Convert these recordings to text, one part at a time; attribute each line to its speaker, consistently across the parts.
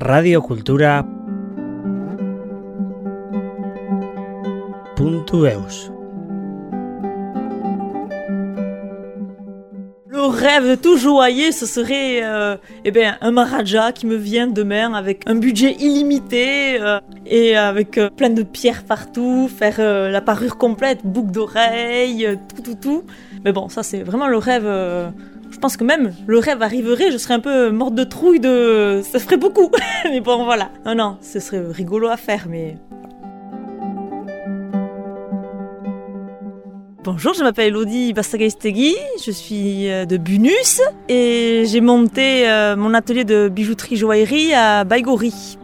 Speaker 1: radiocultura .eus
Speaker 2: Le rêve tout joyeux, ce serait euh, eh un Maharaja qui me vient demain avec un budget illimité euh, et avec euh, plein de pierres partout, faire la parure complète, boucle d'oreilles, euh, tout, tout, tout. Mais bon, ça c'est vraiment le rêve. Je pense que même le rêve arriverait, je serais un peu morte de trouille de. Ça ferait beaucoup. mais bon, voilà. Non, non, ce serait rigolo à faire, mais. Bonjour, je m'appelle Elodie Bastagaistegui, je suis euh, de Bunus et j'ai monté euh, mon atelier de bijouterie joaillerie à Baigori.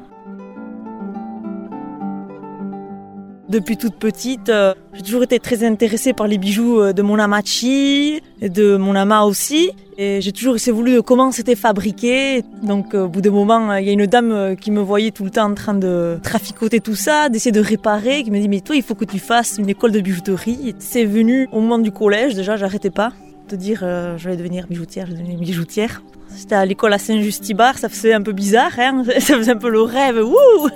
Speaker 2: Depuis toute petite, euh, j'ai toujours été très intéressée par les bijoux de mon amachi de mon ama aussi. Et j'ai toujours essayé voulu de comment c'était fabriqué. Donc euh, au bout d'un moment, euh, il y a une dame euh, qui me voyait tout le temps en train de traficoter tout ça, d'essayer de réparer, qui me dit mais toi il faut que tu fasses une école de bijouterie. C'est venu au moment du collège, déjà j'arrêtais pas de dire je vais devenir bijoutière, je vais devenir bijoutière. C'était à l'école à Saint-Justibar, ça faisait un peu bizarre, hein ça faisait un peu le rêve, wouh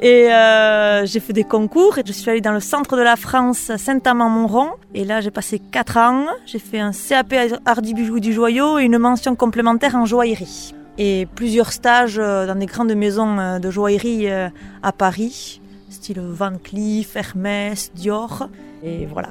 Speaker 2: et euh, j'ai fait des concours et je suis allée dans le centre de la France, Saint-Amand-Montrond. Et là, j'ai passé 4 ans. J'ai fait un CAP art du bijou et du joyau et une mention complémentaire en joaillerie. Et plusieurs stages euh, dans des grandes maisons euh, de joaillerie euh, à Paris, style Van Cleef, Hermès, Dior. Et voilà.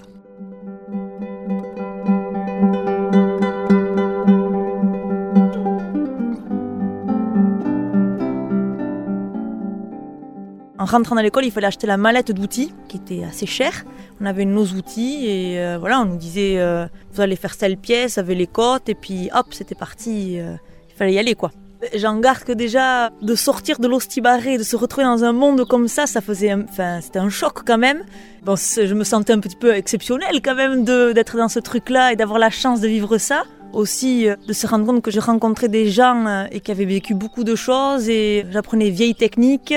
Speaker 2: En rentrant dans l'école, il fallait acheter la mallette d'outils, qui était assez chère. On avait nos outils et euh, voilà, on nous disait euh, vous allez faire telle pièce avec les côtes et puis hop, c'était parti. euh, il fallait y aller quoi. J'en garde que déjà de sortir de l'Ostibaré, de se retrouver dans un monde comme ça, ça faisait, un- enfin, c'était un choc quand même. Je me sentais un petit peu exceptionnelle quand même d'être dans ce truc-là et d'avoir la chance de vivre ça. Aussi, de se rendre compte que j'ai rencontré des gens et qui avaient vécu beaucoup de choses et j'apprenais vieilles techniques.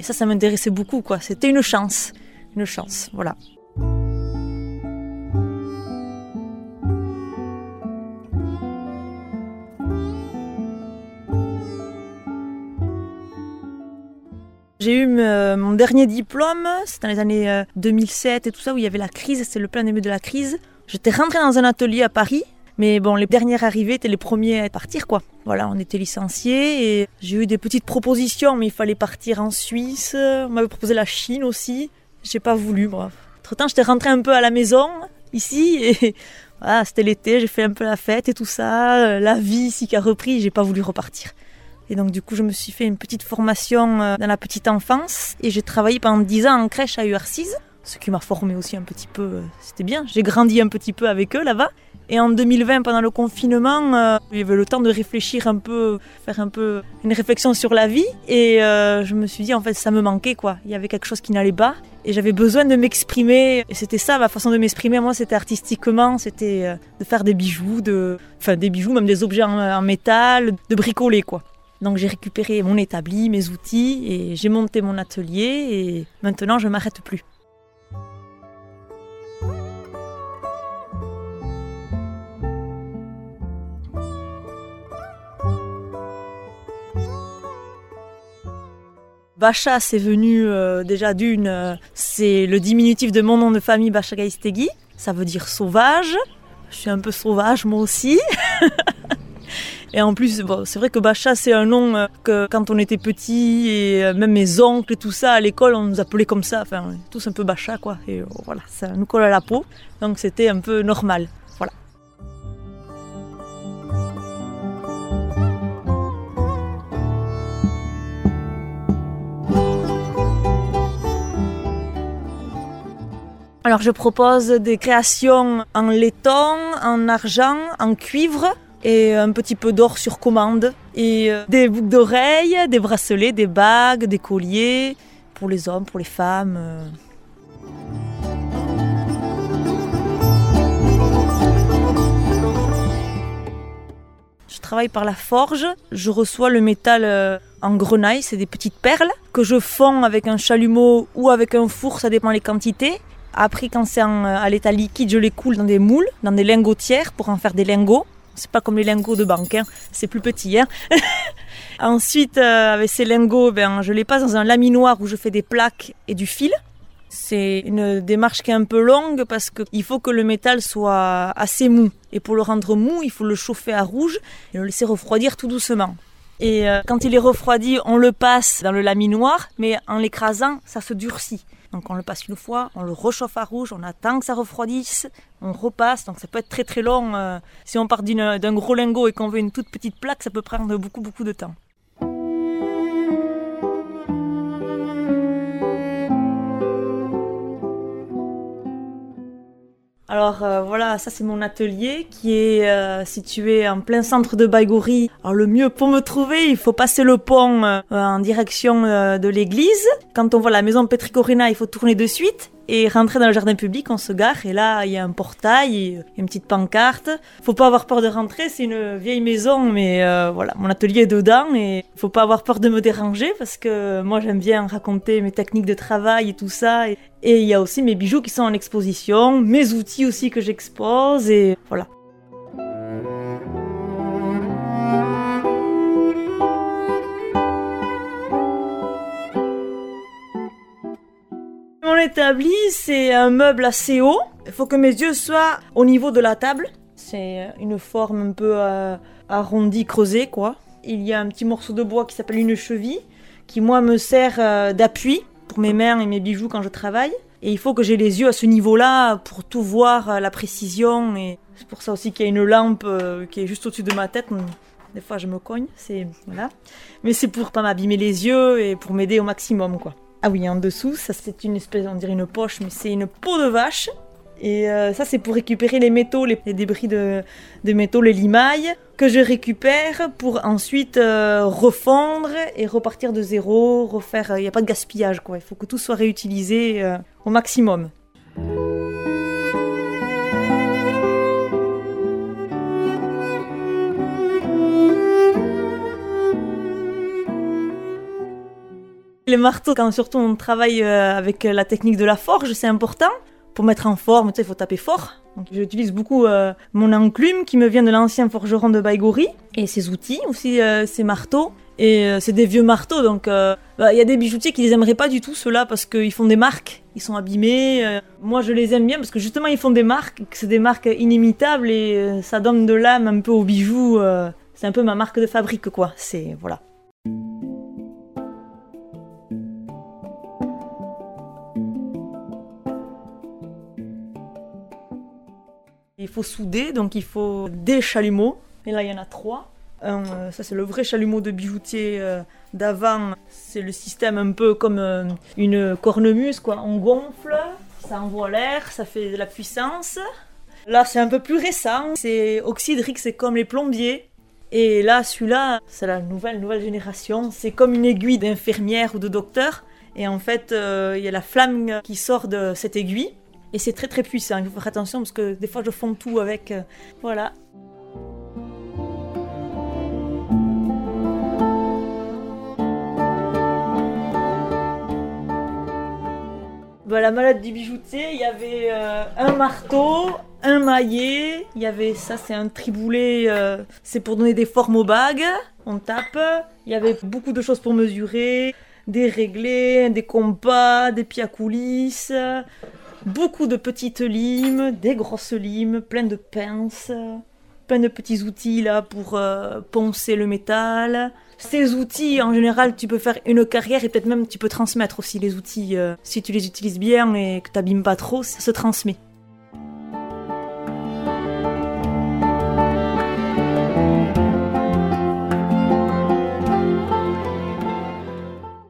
Speaker 2: Et ça, ça m'intéressait beaucoup, quoi. C'était une chance. Une chance, voilà. J'ai eu euh, mon dernier diplôme, c'était dans les années euh, 2007 et tout ça, où il y avait la crise, c'était le plein début de la crise. J'étais rentrée dans un atelier à Paris, mais bon, les dernières arrivées étaient les premiers à partir, quoi. Voilà, on était licenciés et j'ai eu des petites propositions, mais il fallait partir en Suisse. On m'avait proposé la Chine aussi. J'ai pas voulu, bref. Entre temps, j'étais rentrée un peu à la maison, ici, et voilà, c'était l'été, j'ai fait un peu la fête et tout ça. La vie ici qui a repris, j'ai pas voulu repartir. Et donc, du coup, je me suis fait une petite formation euh, dans la petite enfance et j'ai travaillé pendant 10 ans en crèche à UR6, ce qui m'a formé aussi un petit peu. euh, C'était bien. J'ai grandi un petit peu avec eux là-bas. Et en 2020, pendant le confinement, euh, il y avait le temps de réfléchir un peu, faire un peu une réflexion sur la vie. Et euh, je me suis dit, en fait, ça me manquait, quoi. Il y avait quelque chose qui n'allait pas. Et j'avais besoin de m'exprimer. Et c'était ça, ma façon de m'exprimer. Moi, c'était artistiquement, c'était de faire des bijoux, de, enfin, des bijoux, même des objets en, en métal, de bricoler, quoi. Donc j'ai récupéré mon établi, mes outils et j'ai monté mon atelier et maintenant je m'arrête plus. Bacha, c'est venu euh, déjà d'une, euh, c'est le diminutif de mon nom de famille Bacha Gaistegui. Ça veut dire sauvage. Je suis un peu sauvage moi aussi. Et en plus, c'est vrai que Bacha, c'est un nom euh, que quand on était petit, et même mes oncles et tout ça, à l'école, on nous appelait comme ça. Enfin, tous un peu Bacha, quoi. Et voilà, ça nous colle à la peau. Donc c'était un peu normal. Alors je propose des créations en laiton, en argent, en cuivre et un petit peu d'or sur commande. Et euh, des boucles d'oreilles, des bracelets, des bagues, des colliers pour les hommes, pour les femmes. euh. Je travaille par la forge. Je reçois le métal euh, en grenaille, c'est des petites perles que je fonds avec un chalumeau ou avec un four, ça dépend les quantités. Après, quand c'est euh, à l'état liquide, je les coule dans des moules, dans des lingotières pour en faire des lingots. C'est pas comme les lingots de banque, hein. c'est plus petit. Hein. Ensuite, euh, avec ces lingots, ben, je les passe dans un laminoir où je fais des plaques et du fil. C'est une démarche qui est un peu longue parce qu'il faut que le métal soit assez mou. Et pour le rendre mou, il faut le chauffer à rouge et le laisser refroidir tout doucement. Et euh, quand il est refroidi, on le passe dans le laminoir, mais en l'écrasant, ça se durcit. Donc on le passe une fois, on le rechauffe à rouge, on attend que ça refroidisse, on repasse. Donc ça peut être très très long. Euh, si on part d'un gros lingot et qu'on veut une toute petite plaque, ça peut prendre beaucoup beaucoup de temps. Alors euh, voilà, ça c'est mon atelier qui est euh, situé en plein centre de Baïgoury. Alors le mieux pour me trouver, il faut passer le pont euh, en direction de l'église. Quand on voit la maison Petricorina, il faut tourner de suite et rentrer dans le jardin public, on se gare et là il y a un portail, une petite pancarte. Faut pas avoir peur de rentrer, c'est une vieille maison, mais euh, voilà, mon atelier est dedans et faut pas avoir peur de me déranger parce que moi j'aime bien raconter mes techniques de travail et tout ça. Et il y a aussi mes bijoux qui sont en exposition, mes outils aussi que j'expose et voilà. Établi, c'est un meuble assez haut. Il faut que mes yeux soient au niveau de la table. C'est une forme un peu euh, arrondie, creusée, quoi. Il y a un petit morceau de bois qui s'appelle une cheville, qui moi me sert euh, d'appui pour mes mains et mes bijoux quand je travaille. Et il faut que j'ai les yeux à ce niveau-là pour tout voir, euh, la précision. Et c'est pour ça aussi qu'il y a une lampe qui est juste au-dessus de ma tête. Des fois, je me cogne, c'est voilà. Mais c'est pour pas m'abîmer les yeux et pour m'aider au maximum, quoi. Ah oui, en dessous, ça c'est une espèce, on dirait une poche, mais c'est une peau de vache. Et euh, ça, c'est pour récupérer les métaux, les, débris de, métaux, les limailles, que je récupère pour ensuite euh, refondre et repartir de zéro, refaire. Il n'y a pas de gaspillage, quoi. Il faut que tout soit réutilisé euh, au maximum. Les marteaux, quand surtout on travaille euh, avec la technique de la forge, c'est important. Pour mettre en forme, il faut taper fort. j'utilise beaucoup euh, mon enclume qui me vient de l'ancien forgeron de Baïgori et ses outils aussi, euh, ses marteaux. Et c'est des vieux marteaux, donc bah, il y a des bijoutiers qui les aimeraient pas du tout ceux-là parce qu'ils font des marques, ils sont abîmés. moi je les aime bien parce que justement ils font des marques, c'est des marques inimitables et ça donne de l'âme un peu aux bijoux. c'est un peu ma marque de fabrique quoi. C'est voilà. Il faut souder, donc il faut des chalumeaux. Et là, il y en a trois. Euh, ça, c'est le vrai chalumeau de bijoutier euh, d'avant. C'est le système un peu comme euh, une cornemuse, quoi. On gonfle, ça envoie l'air, ça fait de la puissance. Là, c'est un peu plus récent. C'est oxydrique, c'est comme les plombiers. Et là, celui-là, c'est la nouvelle, nouvelle génération. C'est comme une aiguille d'infirmière ou de docteur. Et en fait, il y a la flamme qui sort de cette aiguille. Et c'est très très puissant, il faut faire attention parce que des fois je fonds tout avec. Euh, voilà. Bah, la malade du bijoutier, il y avait euh, un marteau, un maillet, il y avait ça, c'est un triboulet, euh, c'est pour donner des formes aux bagues, on tape. Il y avait beaucoup de choses pour mesurer, des réglés, des compas, des pieds à coulisses, beaucoup de petites limes, des grosses limes, plein de pinces, plein de petits outils là pour euh, poncer le métal. Ces outils, en général, tu peux faire une carrière et peut-être même tu peux transmettre aussi les outils. Euh, si tu les utilises bien et que tu n'abîmes pas trop, ça se transmet.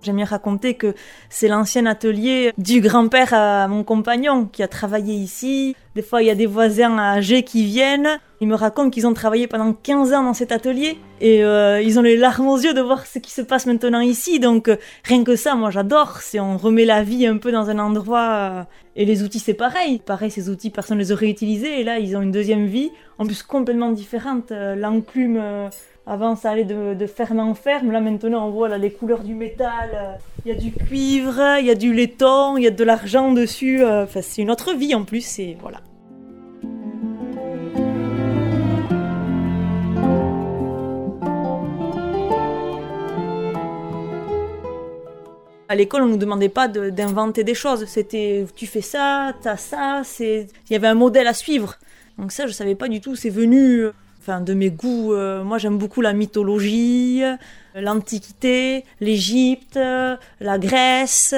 Speaker 2: J'aime bien raconter que c'est l'ancien atelier du grand-père à mon compagnon qui a travaillé ici. Des fois, il y a des voisins âgés qui viennent. Ils me racontent qu'ils ont travaillé pendant 15 ans dans cet atelier et euh, ils ont les larmes aux yeux de voir ce qui se passe maintenant ici. Donc, euh, rien que ça, moi j'adore. C'est on remet la vie un peu dans un endroit. Euh, et les outils, c'est pareil. Pareil, ces outils, personne ne les aurait utilisés. Et là, ils ont une deuxième vie, en plus complètement différente. L'enclume avant, ça allait de, ferme en ferme. Là, maintenant, on voit là, les couleurs du métal. Il y a du cuivre, il y a du laiton, il y a de l'argent dessus. Euh, c'est une autre vie en plus. Et voilà. À l'école, on ne nous demandait pas d'inventer des choses. C'était tu fais ça, t'as ça. Il y avait un modèle à suivre. Donc ça, je savais pas du tout. C'est venu euh, de mes goûts. Euh, moi, j'aime beaucoup la mythologie, l'Antiquité, l'Égypte, la Grèce.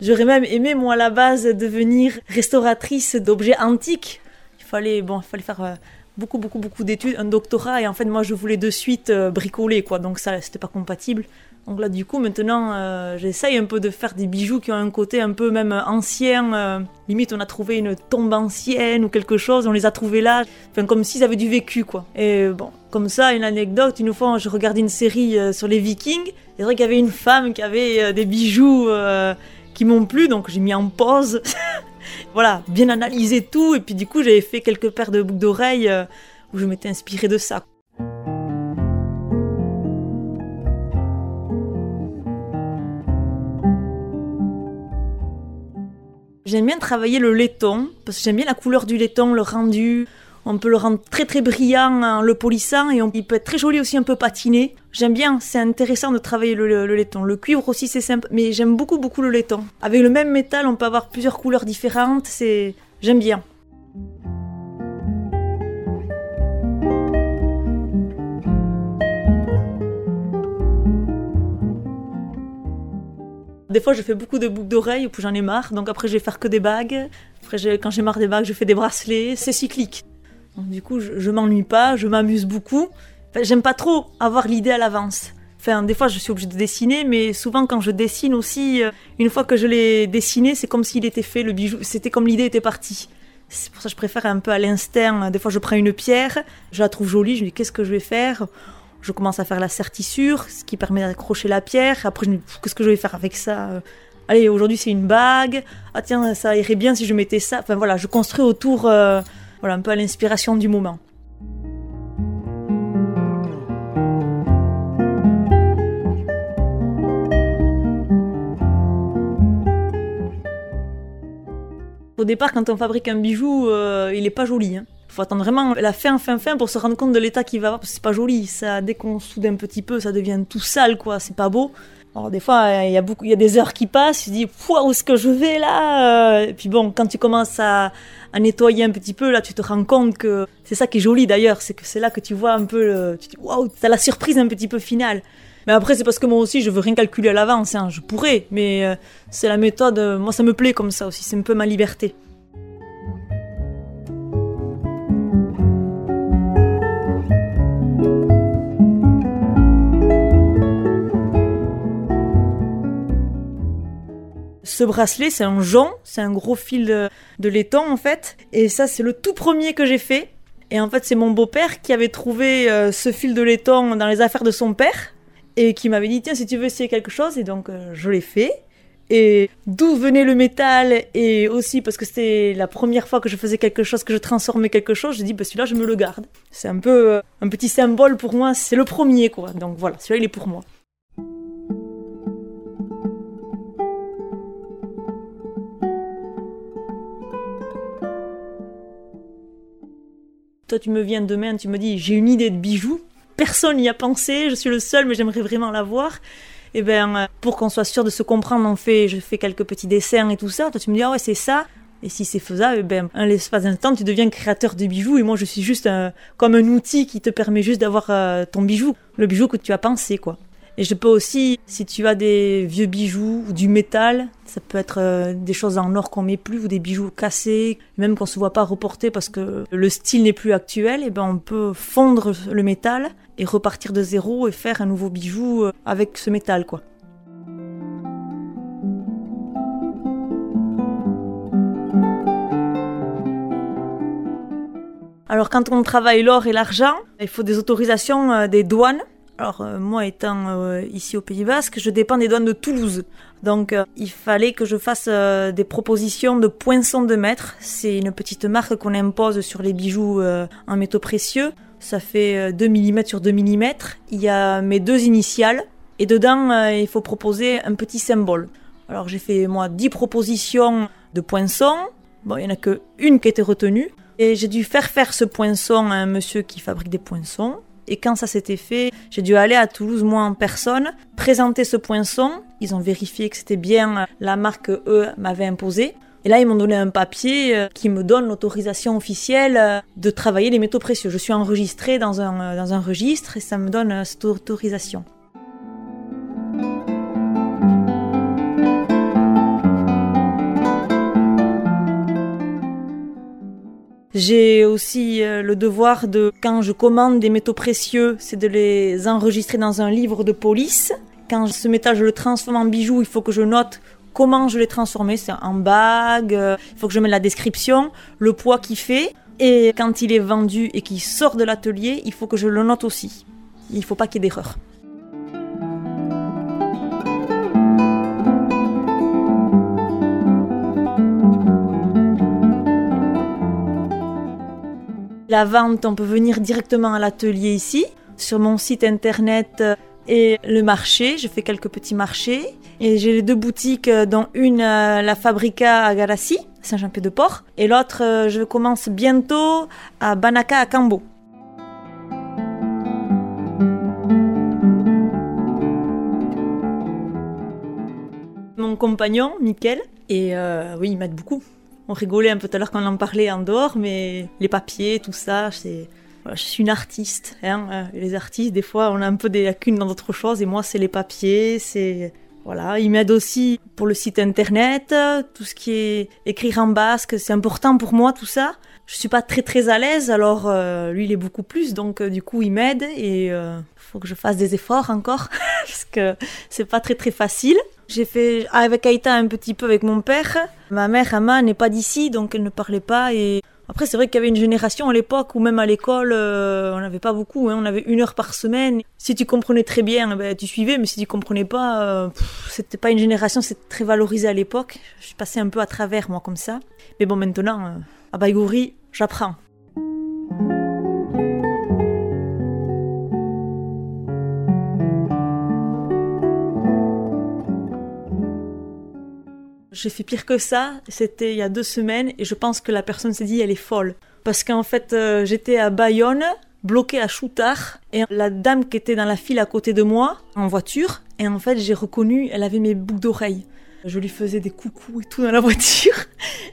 Speaker 2: J'aurais même aimé, moi, à la base, devenir restauratrice d'objets antiques. Il fallait, bon, il fallait faire euh, beaucoup, beaucoup, beaucoup d'études, un doctorat, et en fait, moi, je voulais de suite euh, bricoler, quoi. Donc ça, c'était pas compatible. Donc là, du coup, maintenant, euh, j'essaye un peu de faire des bijoux qui ont un côté un peu même ancien. Euh, limite, on a trouvé une tombe ancienne ou quelque chose, on les a trouvés là, enfin, comme s'ils avaient du vécu, quoi. Et bon, comme ça, une anecdote, une fois, je regardais une série euh, sur les Vikings, c'est vrai qu'il y avait une femme qui avait des bijoux qui m'ont plu, donc j'ai mis en pause. voilà, bien analysé tout, et puis du coup, j'avais fait quelques paires de boucles d'oreilles où je m'étais inspirée de ça. J'aime bien travailler le laiton, parce que j'aime bien la couleur du laiton, le rendu. On peut le rendre très très brillant en le polissant et il peut être très joli aussi un peu patiné. J'aime bien, c'est intéressant de travailler le, laiton. Le cuivre aussi c'est simple, mais j'aime beaucoup beaucoup le laiton. Avec le même métal, on peut avoir plusieurs couleurs différentes, c'est j'aime bien. Des fois, je fais beaucoup de boucles d'oreilles, puis j'en ai marre. Donc après, je vais faire que des bagues. Après, quand j'ai marre des bagues, je fais des bracelets. C'est cyclique. du coup, je, m'ennuie pas, je m'amuse beaucoup. J'aime pas trop avoir l'idée à l'avance. Enfin, des fois, je suis obligée de dessiner, mais souvent, quand je dessine aussi, euh, une fois que je l'ai dessiné, c'est comme s'il était fait, le bijou. C'était comme l'idée était partie. C'est pour ça que je préfère un peu à l'instinct. Des fois, je prends une pierre, je la trouve jolie, je me dis qu'est-ce que je vais faire? Je commence à faire la sertissure, ce qui permet d'accrocher la pierre. Après, je qu'est-ce que je vais faire avec ça euh? Allez, aujourd'hui c'est une bague. Ah tiens, ça irait bien si je mettais ça. Enfin voilà, je construis autour, euh, voilà, un peu à l'inspiration du moment. Au départ, quand on fabrique un bijou, euh, il n'est pas joli. Hein faut attendre vraiment la fin, fin, fin pour se rendre compte de l'état qu'il va avoir, parce que c'est pas joli. Ça, dès qu'on soude un petit peu, ça devient tout sale, quoi. C'est pas beau. Alors des fois, il y a beaucoup, il y a des heures qui passent, tu te dis, où est-ce que je vais là? Et puis bon, quand tu commences à, nettoyer un petit peu, là, tu te rends compte que c'est ça qui est joli d'ailleurs, c'est que c'est là que tu vois un peu, le, tu te dis, waouh, t'as la surprise un petit peu finale. Mais après, c'est parce que moi aussi, je veux rien calculer à l'avance. Hein. Je pourrais, mais euh, c'est la méthode. moi, ça me plaît comme ça aussi. C'est un peu ma liberté. Ce bracelet, c'est un jonc, c'est un gros fil de, laiton en fait. Et ça, c'est le tout premier que j'ai fait. Et en fait, c'est mon beau-père qui avait trouvé euh, ce fil de laiton dans les affaires de son père et qui m'avait dit tiens si tu veux essayer quelque chose et donc euh, je l'ai fait. Et d'où venait le métal et aussi parce que c'était la première fois que je faisais quelque chose, que je transformais quelque chose, j'ai dit bah celui-là je me le garde. C'est un peu euh, un petit symbole pour moi, c'est le premier quoi. Donc voilà, celui-là il est pour moi. Toi, tu me viens demain, tu me dis, j'ai une idée de bijoux. Personne n'y a pensé, je suis le seul, mais j'aimerais vraiment l'avoir. Et eh bien, euh, pour qu'on soit sûr de se comprendre, on fait, je fais quelques petits dessins et tout ça. Toi, tu me dis, ah ouais, c'est ça. Et si c'est faisable, eh ben, en l'espace d'un temps, tu deviens créateur de bijoux et moi, je suis juste comme un outil qui te permet juste d'avoir euh, ton bijou, le bijou que tu as pensé, quoi. Et je peux aussi, si tu as des vieux bijoux ou du métal, ça peut être euh, des choses en or qu'on met plus ou des bijoux cassés, même qu'on se voit pas reporter parce que le style n'est plus actuel, et ben on peut fondre le métal et repartir de zéro et faire un nouveau bijou euh, avec ce métal quoi. Alors quand on travaille l'or et l'argent, il faut des autorisations euh, des douanes alors euh, moi étant euh, ici au Pays Basque, je dépends des douanes de Toulouse. Donc euh, il fallait que je fasse des propositions de poinçons de mètre. C'est une petite marque qu'on impose sur les bijoux en métaux précieux. Ça fait 2 mm sur 2 mm. Il y a mes deux initiales et dedans il faut proposer un petit symbole. Alors j'ai fait moi 10 propositions de poinçons. Bon, il n'y en a que une qui a été retenue. Et j'ai dû faire faire ce poinçon à un monsieur qui fabrique des poinçons. Et quand ça s'était fait, j'ai dû aller à Toulouse, moi en personne, présenter ce poinçon. Ils ont vérifié que c'était bien la marque que eux m'avaient imposée. Et là, ils m'ont donné un papier euh, qui me donne l'autorisation officielle euh, de travailler les métaux précieux. Je suis enregistrée dans un, euh, dans un registre et ça me donne cette autorisation. J'ai aussi le devoir de, quand je commande des métaux précieux, c'est de les enregistrer dans un livre de police. Quand ce métal, je le transforme en bijou, il faut que je note comment je l'ai transformé, c'est en bague, euh, il faut que je mette la description, le poids qu'il fait. Et quand il est vendu et qu'il sort de l'atelier, il faut que je le note aussi. Il ne faut pas qu'il y ait d'erreur. La vente, on peut venir directement à l'atelier ici, sur mon site internet euh, et le marché. Je fais quelques petits marchés. Et j'ai les deux boutiques, euh, dont une, euh, la Fabrica à Garassi, Saint-Jean-Pied-de-Port, et l'autre, je commence bientôt à Banaka à Cambo. Mon compagnon, Mickaël, et oui, il m'aide beaucoup. On rigolait un peu tout à l'heure quand on en parlait en dehors, mais les papiers, tout ça, c'est je suis une artiste. Hein. Les artistes, des fois, on a un peu des lacunes dans d'autres choses. Et moi, c'est les papiers, c'est voilà, il m'aide aussi pour le site internet, tout ce qui est écrire en basque, c'est important pour moi tout ça. Je suis pas très très à l'aise, alors euh, lui il est beaucoup plus, donc euh, du coup il m'aide et euh, faut que je fasse des efforts encore parce que c'est pas très très facile. J'ai fait avec Aïta un petit peu avec mon père. Ma mère Ama n'est pas d'ici, donc elle ne parlait pas et après, c'est vrai qu'il y avait une génération à l'époque où même à l'école, euh, on n'avait pas beaucoup. Hein, on avait une heure par semaine. Si tu comprenais très bien, ben, tu suivais, mais si tu comprenais pas, euh, c'était pas une génération, c'était très valorisé à l'époque. Je suis passée un peu à travers, moi, comme ça. Mais bon, maintenant, euh, à Baïgouri, j'apprends. J'ai fait pire que ça, c'était il y a deux semaines, et je pense que la personne s'est dit elle est folle. Parce qu'en fait, euh, j'étais à Bayonne, bloquée à Choutard, et la dame qui était dans la file à côté de moi, en voiture, et en fait, j'ai reconnu, elle avait mes boucles d'oreilles. Je lui faisais des coucous et tout dans la voiture.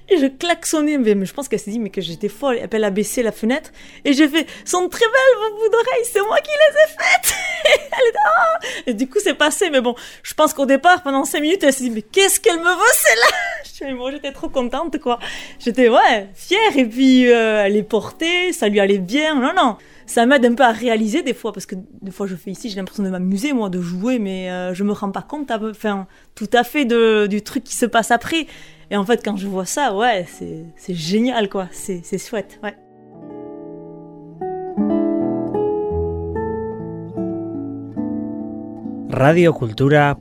Speaker 2: Et je klaxonnais. Mais je pense qu'elle s'est dit mais que j'étais folle. Et elle a baissé la fenêtre. Et j'ai fait sont très belles vos boucles d'oreilles. C'est moi qui les ai faites. Ah et du coup c'est passé. Mais bon, je pense qu'au départ pendant 5 minutes elle s'est dit mais qu'est-ce qu'elle me veut celle-là? Moi j'étais trop contente quoi. J'étais ouais fière. Et puis euh, elle est portée. Ça lui allait bien. Non non ça m'aide un peu à réaliser des fois, parce que des fois je fais ici, j'ai l'impression de m'amuser, moi, de jouer, mais euh, je me rends pas compte enfin, tout à fait de, du truc qui se passe après. Et en fait, quand je vois ça, ouais, c'est génial, quoi. C'est chouette, ouais.
Speaker 1: Radio Cultura.